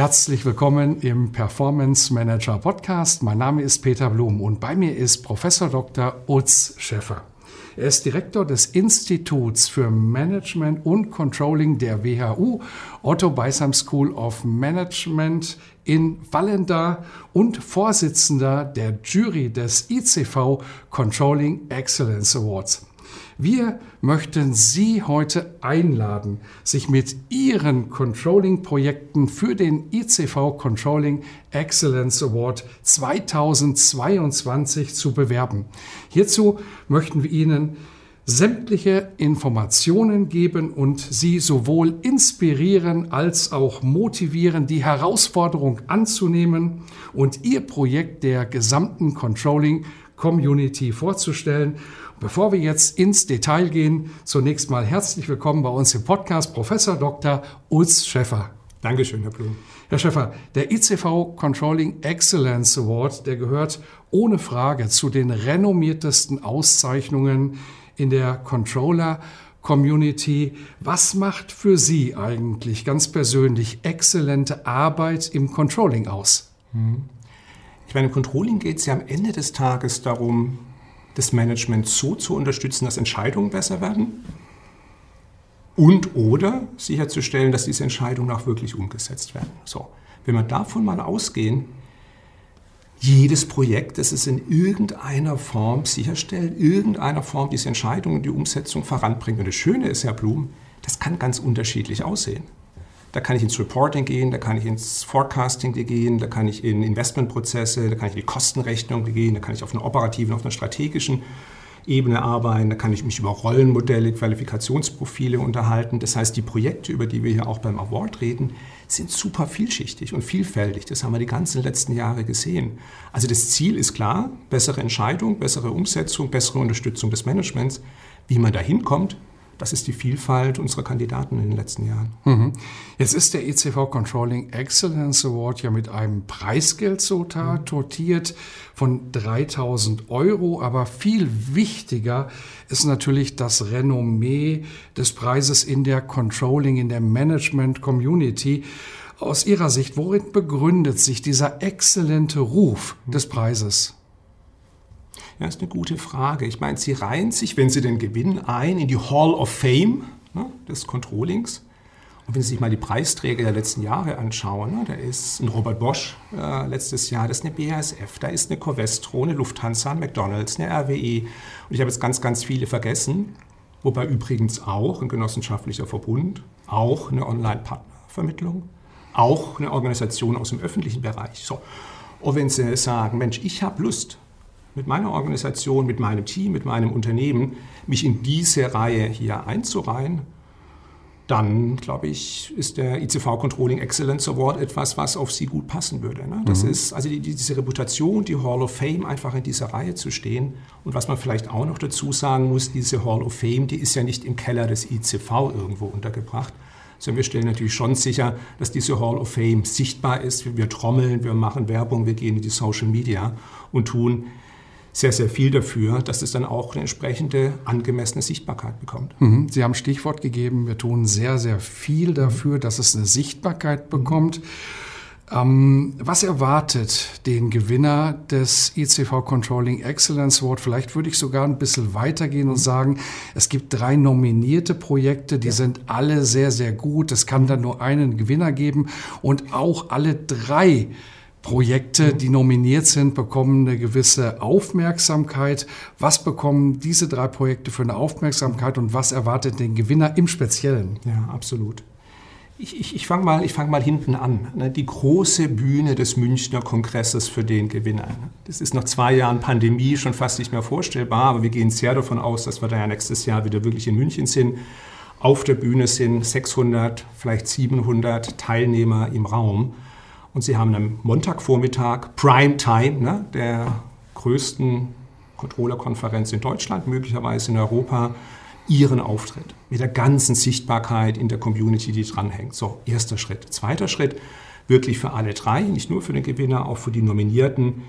Herzlich willkommen im Performance Manager Podcast. Mein Name ist Peter Blum und bei mir ist Professor Dr. Utz Schäffer. Er ist Direktor des Instituts für Management und Controlling der WHU, Otto Beisam School of Management in Wallenda und Vorsitzender der Jury des ICV Controlling Excellence Awards. Wir möchten Sie heute einladen, sich mit Ihren Controlling-Projekten für den ICV Controlling Excellence Award 2022 zu bewerben. Hierzu möchten wir Ihnen sämtliche Informationen geben und Sie sowohl inspirieren als auch motivieren, die Herausforderung anzunehmen und Ihr Projekt der gesamten Controlling Community vorzustellen Bevor wir jetzt ins Detail gehen, zunächst mal herzlich willkommen bei uns im Podcast Professor Dr. Ulz Schäffer. Dankeschön, Herr Blum. Herr Schäffer, der ICV Controlling Excellence Award, der gehört ohne Frage zu den renommiertesten Auszeichnungen in der Controller Community. Was macht für Sie eigentlich ganz persönlich exzellente Arbeit im Controlling aus? Hm. Ich meine, im Controlling geht es ja am Ende des Tages darum, das Management so zu unterstützen, dass Entscheidungen besser werden und oder sicherzustellen, dass diese Entscheidungen auch wirklich umgesetzt werden. So, wenn wir davon mal ausgehen, jedes Projekt, das es in irgendeiner Form sicherstellt, irgendeiner Form diese Entscheidungen, die Umsetzung voranbringt. Und das Schöne ist, Herr Blum, das kann ganz unterschiedlich aussehen. Da kann ich ins Reporting gehen, da kann ich ins Forecasting gehen, da kann ich in Investmentprozesse, da kann ich in die Kostenrechnung gehen, da kann ich auf einer operativen, auf einer strategischen Ebene arbeiten, da kann ich mich über Rollenmodelle, Qualifikationsprofile unterhalten. Das heißt, die Projekte, über die wir hier auch beim Award reden, sind super vielschichtig und vielfältig. Das haben wir die ganzen letzten Jahre gesehen. Also das Ziel ist klar, bessere Entscheidung, bessere Umsetzung, bessere Unterstützung des Managements. Wie man da hinkommt, das ist die Vielfalt unserer Kandidaten in den letzten Jahren. Mhm. Jetzt ist der ECV Controlling Excellence Award ja mit einem Preisgeld so mhm. dotiert von 3000 Euro, aber viel wichtiger ist natürlich das Renommee des Preises in der Controlling, in der Management Community. Aus Ihrer Sicht, worin begründet sich dieser exzellente Ruf des Preises? Ja, ist eine gute Frage. Ich meine, Sie reihen sich, wenn Sie den gewinnen, ein in die Hall of Fame ne, des Controllings. Und wenn Sie sich mal die Preisträger der letzten Jahre anschauen, ne, da ist ein Robert Bosch äh, letztes Jahr, das ist eine BASF, da ist eine Covestro, eine Lufthansa, ein McDonalds, eine RWE. Und ich habe jetzt ganz, ganz viele vergessen. Wobei übrigens auch ein genossenschaftlicher Verbund, auch eine Online-Partnervermittlung, auch eine Organisation aus dem öffentlichen Bereich. So. Und wenn Sie sagen, Mensch, ich habe Lust, mit meiner Organisation, mit meinem Team, mit meinem Unternehmen, mich in diese Reihe hier einzureihen, dann glaube ich, ist der ICV Controlling Excellence Award etwas, was auf Sie gut passen würde. Ne? Das mhm. ist also die, diese Reputation, die Hall of Fame, einfach in dieser Reihe zu stehen. Und was man vielleicht auch noch dazu sagen muss, diese Hall of Fame, die ist ja nicht im Keller des ICV irgendwo untergebracht, sondern wir stellen natürlich schon sicher, dass diese Hall of Fame sichtbar ist. Wir trommeln, wir machen Werbung, wir gehen in die Social Media und tun sehr, sehr viel dafür, dass es dann auch eine entsprechende angemessene Sichtbarkeit bekommt. Mhm. Sie haben Stichwort gegeben, wir tun sehr, sehr viel dafür, dass es eine Sichtbarkeit bekommt. Ähm, was erwartet den Gewinner des ICV Controlling Excellence Award? Vielleicht würde ich sogar ein bisschen weitergehen und sagen, es gibt drei nominierte Projekte, die ja. sind alle sehr, sehr gut. Es kann dann nur einen Gewinner geben und auch alle drei Projekte, die nominiert sind, bekommen eine gewisse Aufmerksamkeit. Was bekommen diese drei Projekte für eine Aufmerksamkeit und was erwartet den Gewinner im Speziellen? Ja, absolut. Ich, ich, ich fange mal, fang mal hinten an. Ne? Die große Bühne des Münchner Kongresses für den Gewinner. Das ist nach zwei Jahren Pandemie schon fast nicht mehr vorstellbar, aber wir gehen sehr davon aus, dass wir da ja nächstes Jahr wieder wirklich in München sind. Auf der Bühne sind 600, vielleicht 700 Teilnehmer im Raum. Und sie haben am Montagvormittag Prime Time, ne, der größten Controller-Konferenz in Deutschland, möglicherweise in Europa, ihren Auftritt mit der ganzen Sichtbarkeit in der Community, die dranhängt. So, erster Schritt. Zweiter Schritt, wirklich für alle drei, nicht nur für den Gewinner, auch für die Nominierten.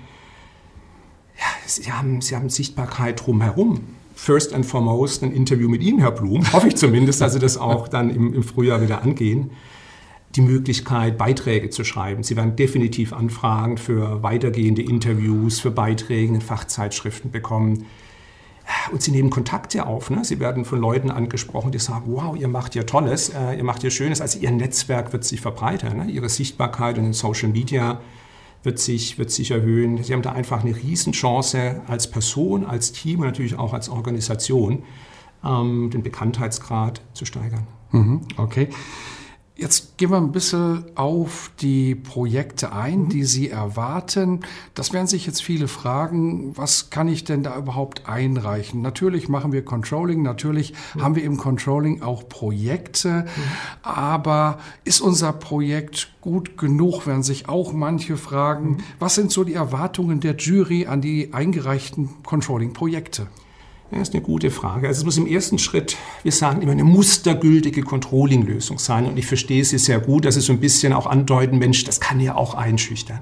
Ja, sie, haben, sie haben Sichtbarkeit drumherum. First and foremost ein Interview mit Ihnen, Herr Blum, hoffe ich zumindest, dass Sie das auch dann im, im Frühjahr wieder angehen die Möglichkeit, Beiträge zu schreiben. Sie werden definitiv Anfragen für weitergehende Interviews, für Beiträge in Fachzeitschriften bekommen. Und sie nehmen Kontakte auf. Ne? Sie werden von Leuten angesprochen, die sagen, wow, ihr macht ja Tolles, äh, ihr macht ja Schönes. Also ihr Netzwerk wird sich verbreitern. Ne? Ihre Sichtbarkeit in den Social Media wird sich, wird sich erhöhen. Sie haben da einfach eine Riesenchance als Person, als Team und natürlich auch als Organisation, ähm, den Bekanntheitsgrad zu steigern. Mhm, okay. Jetzt gehen wir ein bisschen auf die Projekte ein, mhm. die Sie erwarten. Das werden sich jetzt viele fragen, was kann ich denn da überhaupt einreichen? Natürlich machen wir Controlling, natürlich mhm. haben wir im Controlling auch Projekte, mhm. aber ist unser Projekt gut genug, werden sich auch manche fragen. Mhm. Was sind so die Erwartungen der Jury an die eingereichten Controlling-Projekte? Ja, ist eine gute Frage. Also es muss im ersten Schritt, wir sagen immer, eine mustergültige Controlling-Lösung sein. Und ich verstehe Sie sehr gut, dass Sie so ein bisschen auch andeuten, Mensch, das kann ja auch einschüchtern.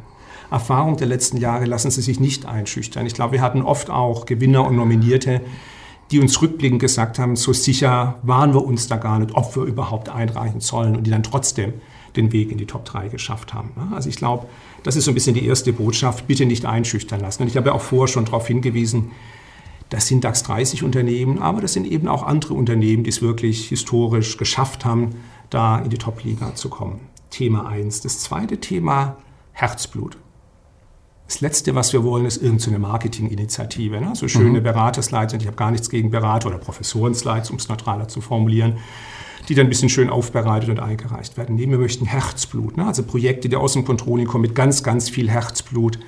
Erfahrung der letzten Jahre lassen Sie sich nicht einschüchtern. Ich glaube, wir hatten oft auch Gewinner und Nominierte, die uns rückblickend gesagt haben, so sicher waren wir uns da gar nicht, ob wir überhaupt einreichen sollen und die dann trotzdem den Weg in die Top 3 geschafft haben. Also ich glaube, das ist so ein bisschen die erste Botschaft, bitte nicht einschüchtern lassen. Und ich habe ja auch vorher schon darauf hingewiesen, das sind DAX 30 Unternehmen, aber das sind eben auch andere Unternehmen, die es wirklich historisch geschafft haben, da in die Top-Liga zu kommen. Thema 1. Das zweite Thema Herzblut. Das letzte, was wir wollen, ist irgendeine Marketinginitiative. Ne? So schöne mhm. Beraterslides, und ich habe gar nichts gegen Berater oder Professorenslides, um es neutraler zu formulieren, die dann ein bisschen schön aufbereitet und eingereicht werden. Nee, wir möchten Herzblut. Ne? Also Projekte, die aus dem Controlling kommen, mit ganz, ganz viel Herzblut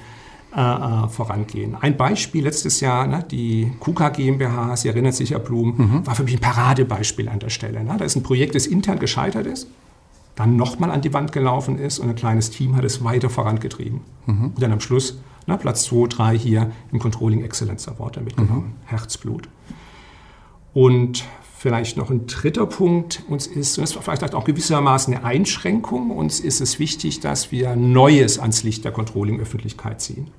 äh, vorangehen. Ein Beispiel letztes Jahr, ne, die KUKA GmbH, Sie erinnern sich, Herr Blum, mhm. war für mich ein Paradebeispiel an der Stelle. Ne? Da ist ein Projekt, das intern gescheitert ist, dann nochmal an die Wand gelaufen ist und ein kleines Team hat es weiter vorangetrieben. Mhm. Und dann am Schluss ne, Platz 2, 3 hier im Controlling Excellence Award damit genommen. Mhm. Herzblut. Und vielleicht noch ein dritter Punkt, uns ist, und das war vielleicht auch gewissermaßen eine Einschränkung, uns ist es wichtig, dass wir Neues ans Licht der Controlling-Öffentlichkeit ziehen.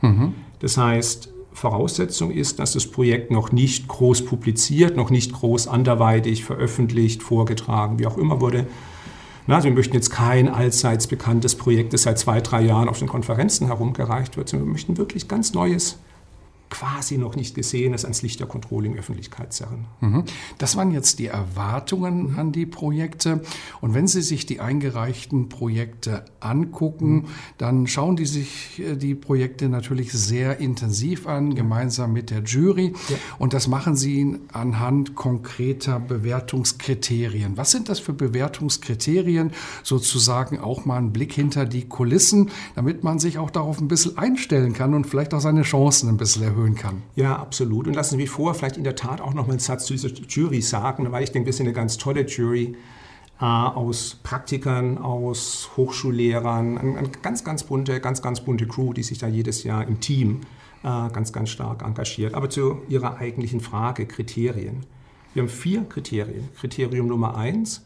Mhm. Das heißt, Voraussetzung ist, dass das Projekt noch nicht groß publiziert, noch nicht groß anderweitig veröffentlicht, vorgetragen, wie auch immer wurde. Na, also wir möchten jetzt kein allseits bekanntes Projekt, das seit zwei, drei Jahren auf den Konferenzen herumgereicht wird, sondern wir möchten wirklich ganz Neues quasi noch nicht gesehen ist, ans Licht der Controlling-Öffentlichkeit zerren. Mhm. Das waren jetzt die Erwartungen mhm. an die Projekte. Und wenn Sie sich die eingereichten Projekte angucken, mhm. dann schauen die sich äh, die Projekte natürlich sehr intensiv an, gemeinsam mit der Jury. Und das machen Sie anhand konkreter Bewertungskriterien. Was sind das für Bewertungskriterien? Sozusagen auch mal einen Blick hinter die Kulissen, damit man sich auch darauf ein bisschen einstellen kann und vielleicht auch seine Chancen ein bisschen erhöhen kann. Ja, absolut. Und lassen Sie mich vorher vielleicht in der Tat auch noch mal einen Satz zu dieser Jury sagen, weil ich denke, wir sind eine ganz tolle Jury äh, aus Praktikern, aus Hochschullehrern, eine ganz, ganz bunte, ganz, ganz bunte Crew, die sich da jedes Jahr im Team äh, ganz, ganz stark engagiert. Aber zu Ihrer eigentlichen Frage, Kriterien. Wir haben vier Kriterien. Kriterium Nummer eins,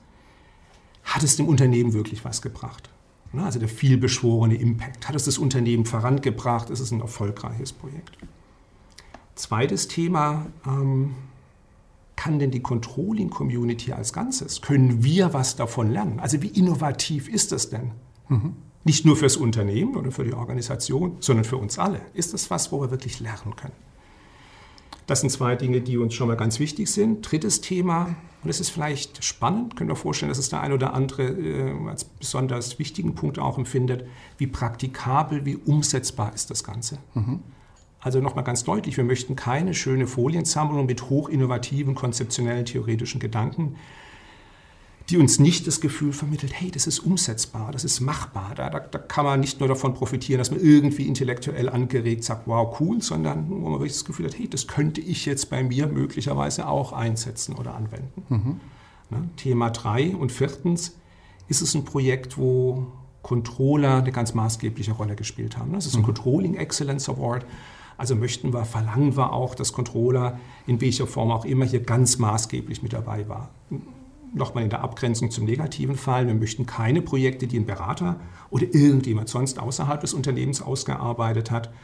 hat es dem Unternehmen wirklich was gebracht? Also der vielbeschworene Impact. Hat es das Unternehmen vorangebracht? Ist es ein erfolgreiches Projekt? Zweites Thema, ähm, kann denn die Controlling-Community als Ganzes, können wir was davon lernen? Also wie innovativ ist das denn? Mhm. Nicht nur fürs Unternehmen oder für die Organisation, sondern für uns alle. Ist das was, wo wir wirklich lernen können? Das sind zwei Dinge, die uns schon mal ganz wichtig sind. Drittes Thema, und es ist vielleicht spannend, können wir vorstellen, dass es der ein oder andere äh, als besonders wichtigen Punkt auch empfindet, wie praktikabel, wie umsetzbar ist das Ganze. Mhm. Also nochmal ganz deutlich, wir möchten keine schöne Foliensammlung mit hochinnovativen, konzeptionellen, theoretischen Gedanken. die uns nicht das Gefühl vermittelt, hey, das ist umsetzbar, das ist machbar. Da, da, da, kann man nicht nur davon profitieren, dass man irgendwie intellektuell angeregt sagt, wow, cool, sondern wo man wirklich das Gefühl hat, hey, das könnte ich jetzt bei mir möglicherweise auch einsetzen oder anwenden. Mhm. Ne? Thema 3 und viertens ist es ein Projekt, wo Controller eine ganz maßgebliche Rolle gespielt haben. Das ist ein mhm. Controlling Excellence Award. Also möchten wir, verlangen wir auch, dass Controller in welcher Form auch immer hier ganz maßgeblich mit dabei war. Nochmal in der Abgrenzung zum negativen Fall, wir möchten keine Projekte, die ein Berater oder irgendjemand sonst außerhalb des Unternehmens ausgearbeitet hat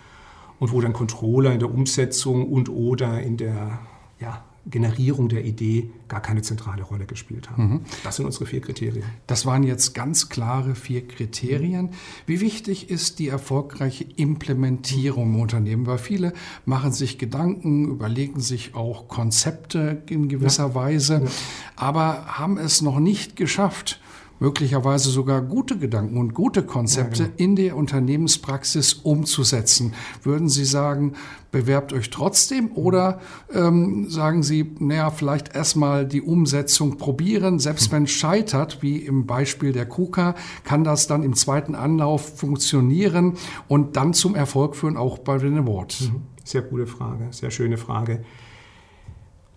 und wo dann Controller in der Umsetzung und oder in der ja, Generierung der Idee gar keine zentrale Rolle gespielt haben. Mhm. Das sind unsere vier Kriterien. Das waren jetzt ganz klare vier Kriterien. Wie wichtig ist die erfolgreiche Implementierung im Unternehmen? Weil viele machen sich Gedanken, überlegen sich auch Konzepte in gewisser ja. Weise, ja. aber haben es noch nicht geschafft, möglicherweise sogar gute Gedanken und gute Konzepte ja, genau. in der Unternehmenspraxis umzusetzen. Würden Sie sagen, bewerbt euch trotzdem oder ähm, sagen Sie, naja, vielleicht erstmal die Umsetzung probieren, selbst wenn es scheitert, wie im Beispiel der KUKA, kann das dann im zweiten Anlauf funktionieren und dann zum Erfolg führen, auch bei den Awards? Mhm. Sehr gute Frage, sehr schöne Frage.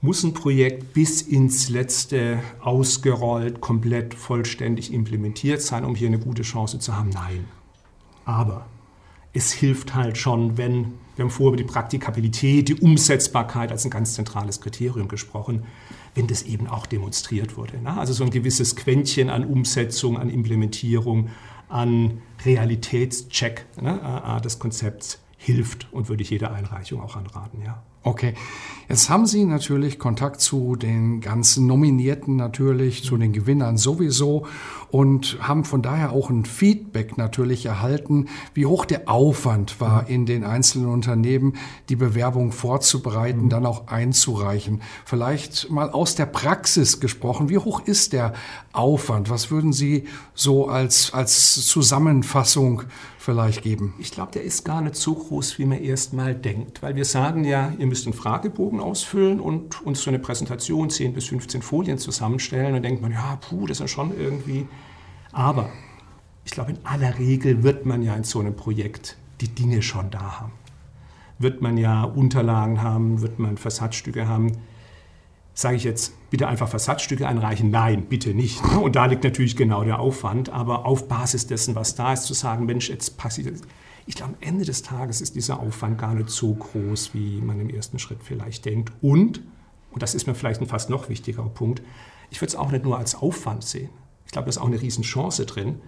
Muss ein Projekt bis ins letzte ausgerollt, komplett vollständig implementiert sein, um hier eine gute Chance zu haben? Nein. Aber es hilft halt schon, wenn, wir haben vorher über die Praktikabilität, die Umsetzbarkeit als ein ganz zentrales Kriterium gesprochen, wenn das eben auch demonstriert wurde. Ne? Also so ein gewisses Quäntchen an Umsetzung, an Implementierung, an Realitätscheck ne, äh, äh, des Konzepts hilft und würde ich jeder Einreichung auch anraten. Ja. Okay, jetzt haben Sie natürlich Kontakt zu den ganzen Nominierten natürlich, zu den Gewinnern sowieso und haben von daher auch ein Feedback natürlich erhalten, wie hoch der Aufwand war in den einzelnen Unternehmen, die Bewerbung vorzubereiten, mhm. dann auch einzureichen. Vielleicht mal aus der Praxis gesprochen, wie hoch ist der Aufwand? Was würden Sie so als, als Zusammenfassung vielleicht geben? Ich glaube, der ist gar nicht so groß, wie man erst mal denkt, weil wir sagen ja, ihr müsst einen Fragebogen ausfüllen und uns so eine Präsentation, 10 bis 15 Folien zusammenstellen. Und denkt man, ja, puh, das ist schon irgendwie. Aber ich glaube, in aller Regel wird man ja in so einem Projekt die Dinge schon da haben. Wird man ja Unterlagen haben, wird man Versatzstücke haben. Sage ich jetzt, bitte einfach Versatzstücke einreichen? Nein, bitte nicht. Und da liegt natürlich genau der Aufwand. Aber auf Basis dessen, was da ist, zu sagen, Mensch, jetzt passiert ich glaube, am Ende des Tages ist dieser Aufwand gar nicht so groß, wie man im ersten Schritt vielleicht denkt. Und, und das ist mir vielleicht ein fast noch wichtigerer Punkt, ich würde es auch nicht nur als Aufwand sehen. Ich glaube, da ist auch eine Riesenchance drin,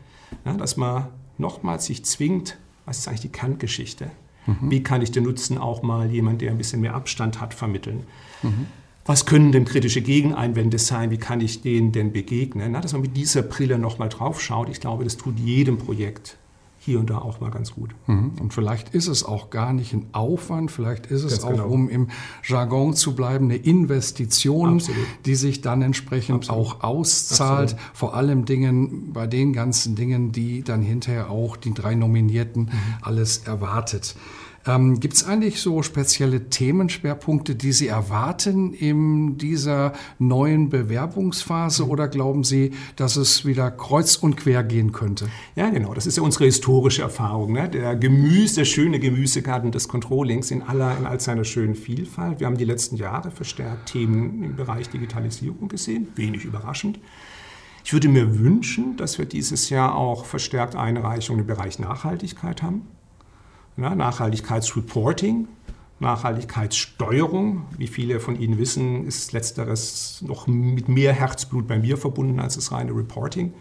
ja, dass man nochmals sich zwingt, was ist eigentlich die Kerngeschichte? Mhm. Wie kann ich den Nutzen auch mal jemand, der ein bisschen mehr Abstand hat, vermitteln? Mhm. Was können denn kritische Gegeneinwände sein? Wie kann ich denen denn begegnen? Na, dass man mit dieser Brille nochmal drauf schaut, ich glaube, das tut jedem Projekt hier und da auch mal ganz gut. Mhm. Und vielleicht ist es auch gar nicht ein Aufwand, vielleicht ist es ganz auch, genau. um im Jargon zu bleiben, eine Investition, Absolut. die sich dann entsprechend Absolut. auch auszahlt. Absolut. Vor allem Dingen, bei den ganzen Dingen, die dann hinterher auch die drei Nominierten mhm. alles erwartet. Ähm, Gibt es eigentlich so spezielle Themenschwerpunkte, die Sie erwarten in dieser neuen Bewerbungsphase oder glauben Sie, dass es wieder kreuz und quer gehen könnte? Ja, genau. Das ist ja unsere historische Erfahrung. Ne? Der Gemüse, der schöne Gemüsegarten des Controllings in aller, in all seiner schönen Vielfalt. Wir haben die letzten Jahre verstärkt Themen im Bereich Digitalisierung gesehen. Wenig überraschend. Ich würde mir wünschen, dass wir dieses Jahr auch verstärkt Einreichungen im Bereich Nachhaltigkeit haben. Ja, Nachhaltigkeitsreporting, Nachhaltigkeitssteuerung. Wie viele von Ihnen wissen, ist letzteres noch mit mehr Herzblut bei mir verbunden als das reine Reporting.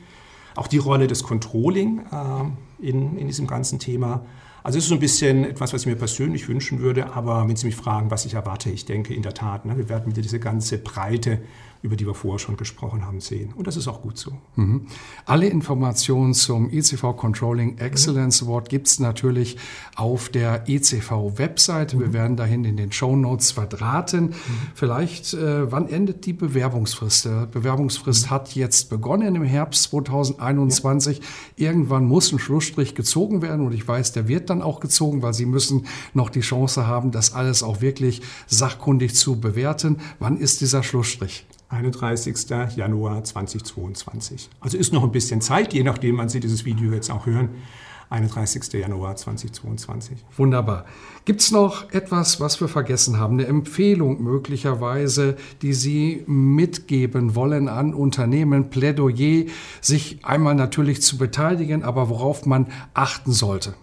Auch die Rolle des Controlling äh, in, in diesem ganzen Thema. Also es ist so ein bisschen etwas, was ich mir persönlich wünschen würde, aber wenn Sie mich fragen, was ich erwarte, ich denke in der Tat, ne, wir werden wieder diese ganze Breite über die wir vorher schon gesprochen haben, sehen. Und das ist auch gut so. Mhm. Alle Informationen zum ECV Controlling Excellence Award gibt es natürlich auf der ECV-Webseite. Mhm. Wir werden dahin in den Show Notes verdrahten. Mhm. Vielleicht, äh, wann endet die Bewerbungsfrist? Die Bewerbungsfrist mhm. hat jetzt begonnen im Herbst 2021. Ja. Irgendwann muss ein Schlussstrich gezogen werden und ich weiß, der wird dann auch gezogen, weil Sie müssen noch die Chance haben, das alles auch wirklich sachkundig zu bewerten. Wann ist dieser Schlussstrich? 31. Januar 2022. Also ist noch ein bisschen Zeit, je nachdem, wann Sie dieses Video jetzt auch hören. 31. Januar 2022. Wunderbar. Gibt es noch etwas, was wir vergessen haben? Eine Empfehlung möglicherweise, die Sie mitgeben wollen an Unternehmen, Plädoyer, sich einmal natürlich zu beteiligen, aber worauf man achten sollte?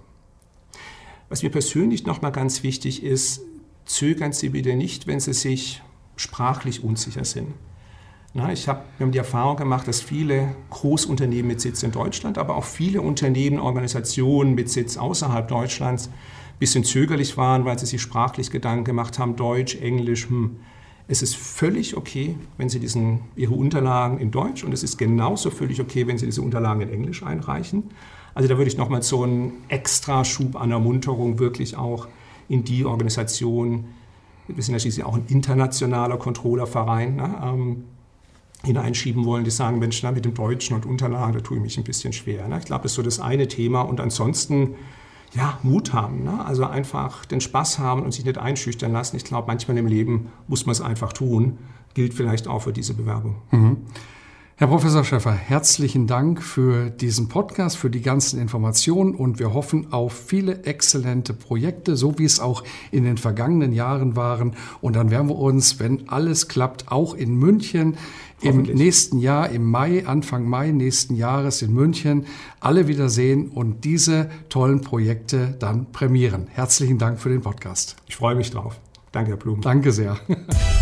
Was mir persönlich nochmal ganz wichtig ist, zögern Sie bitte nicht, wenn Sie sich sprachlich unsicher sind. Na, ich hab, wir haben die Erfahrung gemacht, dass viele Großunternehmen mit Sitz in Deutschland, aber auch viele Unternehmen, Organisationen mit Sitz außerhalb Deutschlands ein bisschen zögerlich waren, weil sie sich sprachlich Gedanken gemacht haben, Deutsch, Englisch. Hm. Es ist völlig okay, wenn Sie diesen, Ihre Unterlagen in Deutsch und es ist genauso völlig okay, wenn Sie diese Unterlagen in Englisch einreichen. Also da würde ich nochmal so einen extra Schub an Ermunterung wirklich auch in die Organisation, wir sind ja schließlich auch ein internationaler Controllerverein, ne, ähm, hineinschieben wollen, die sagen, Mensch, na, mit dem Deutschen und Unterlagen, da tue ich mich ein bisschen schwer. Ne? Ich glaube, das ist so das eine Thema. Und ansonsten, ja, Mut haben. Ne? Also einfach den Spaß haben und sich nicht einschüchtern lassen. Ich glaube, manchmal im Leben muss man es einfach tun. Gilt vielleicht auch für diese Bewerbung. Mhm. Herr Professor Schäffer, herzlichen Dank für diesen Podcast, für die ganzen Informationen und wir hoffen auf viele exzellente Projekte, so wie es auch in den vergangenen Jahren waren. Und dann werden wir uns, wenn alles klappt, auch in München im nächsten Jahr, im Mai, Anfang Mai nächsten Jahres in München, alle wiedersehen und diese tollen Projekte dann prämieren. Herzlichen Dank für den Podcast. Ich freue mich drauf. Danke, Herr Blum. Danke sehr.